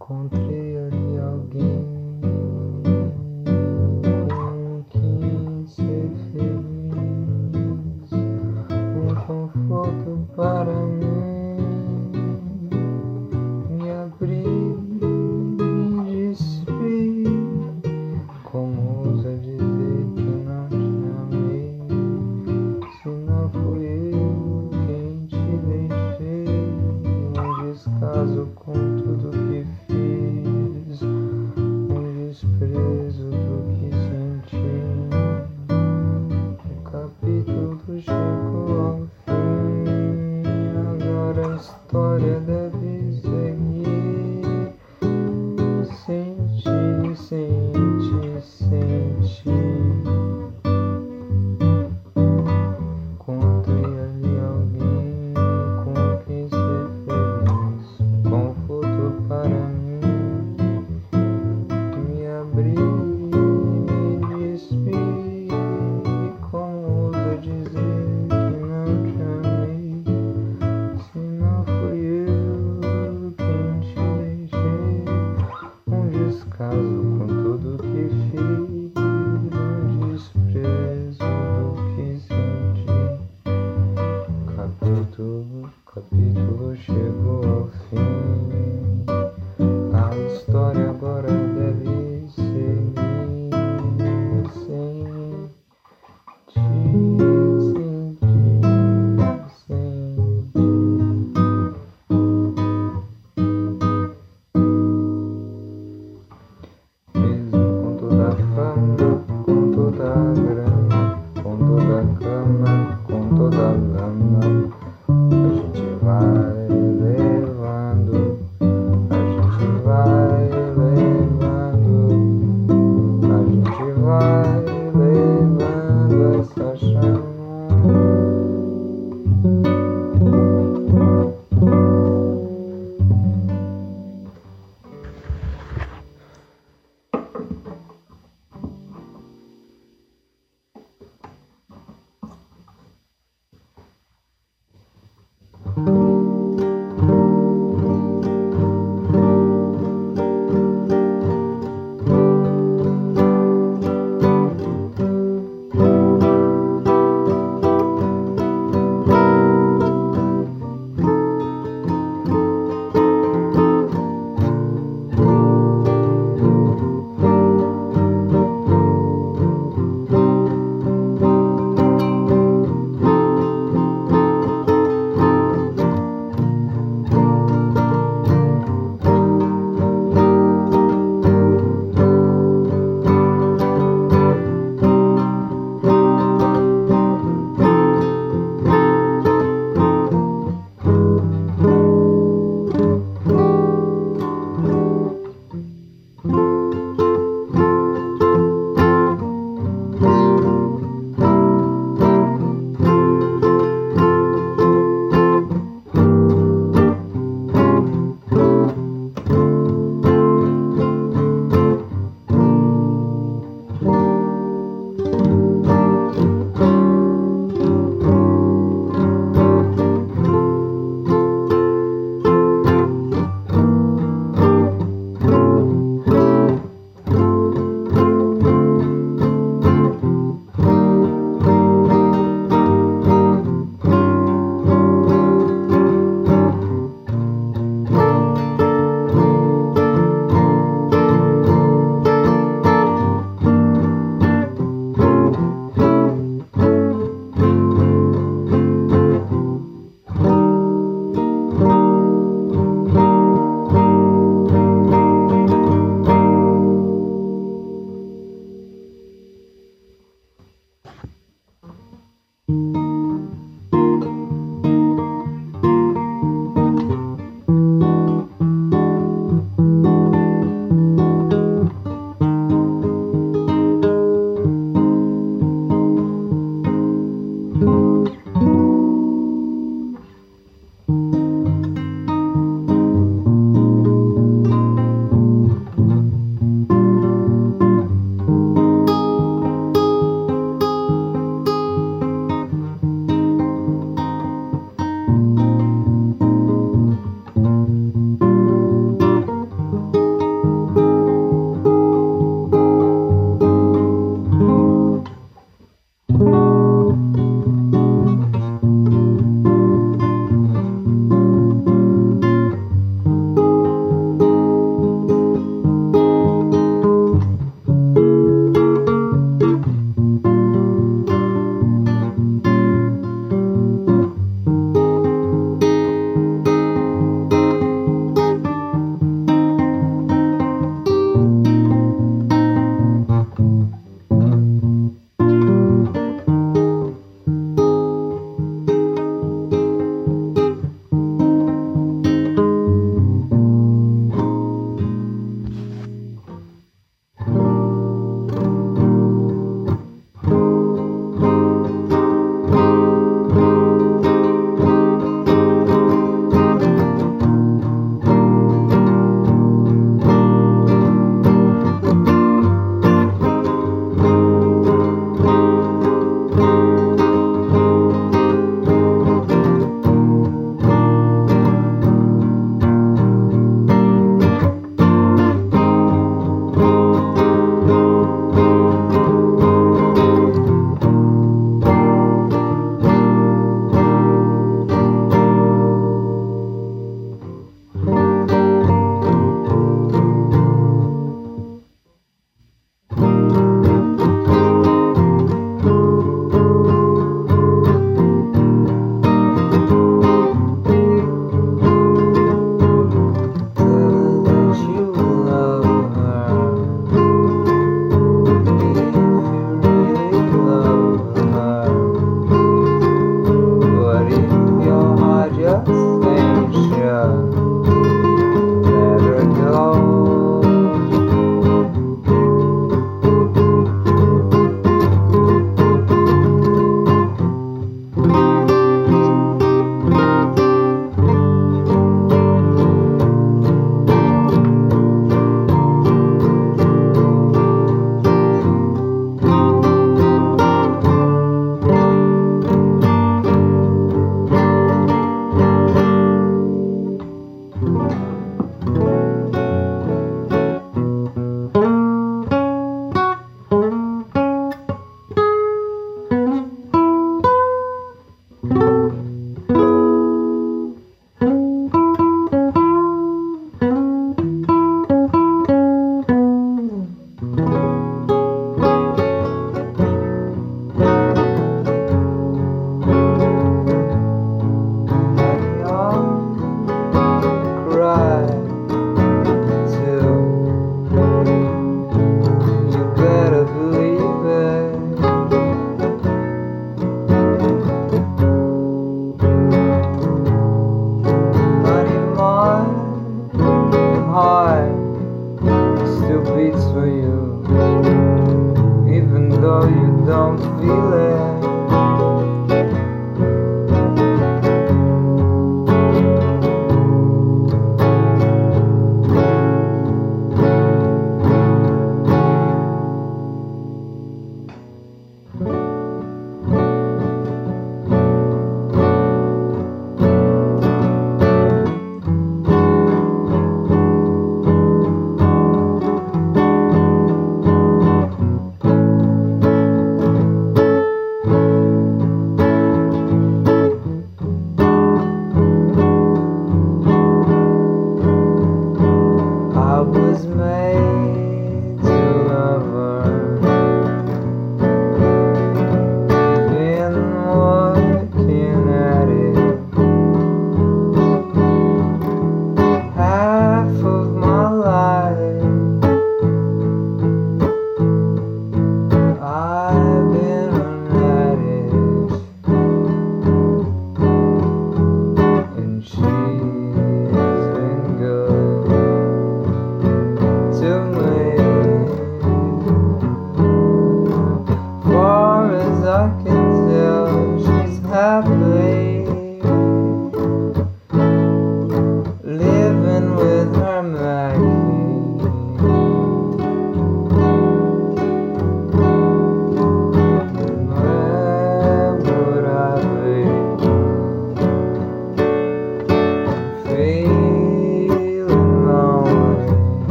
Encontrei ali alguém com quem ser feliz, um conforto para mim. chegou.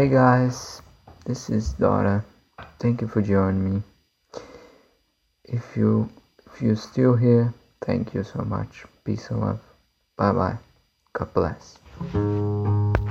Hi guys, this is Dora. Thank you for joining me. If you if you're still here, thank you so much. Peace and love. Bye bye. God bless.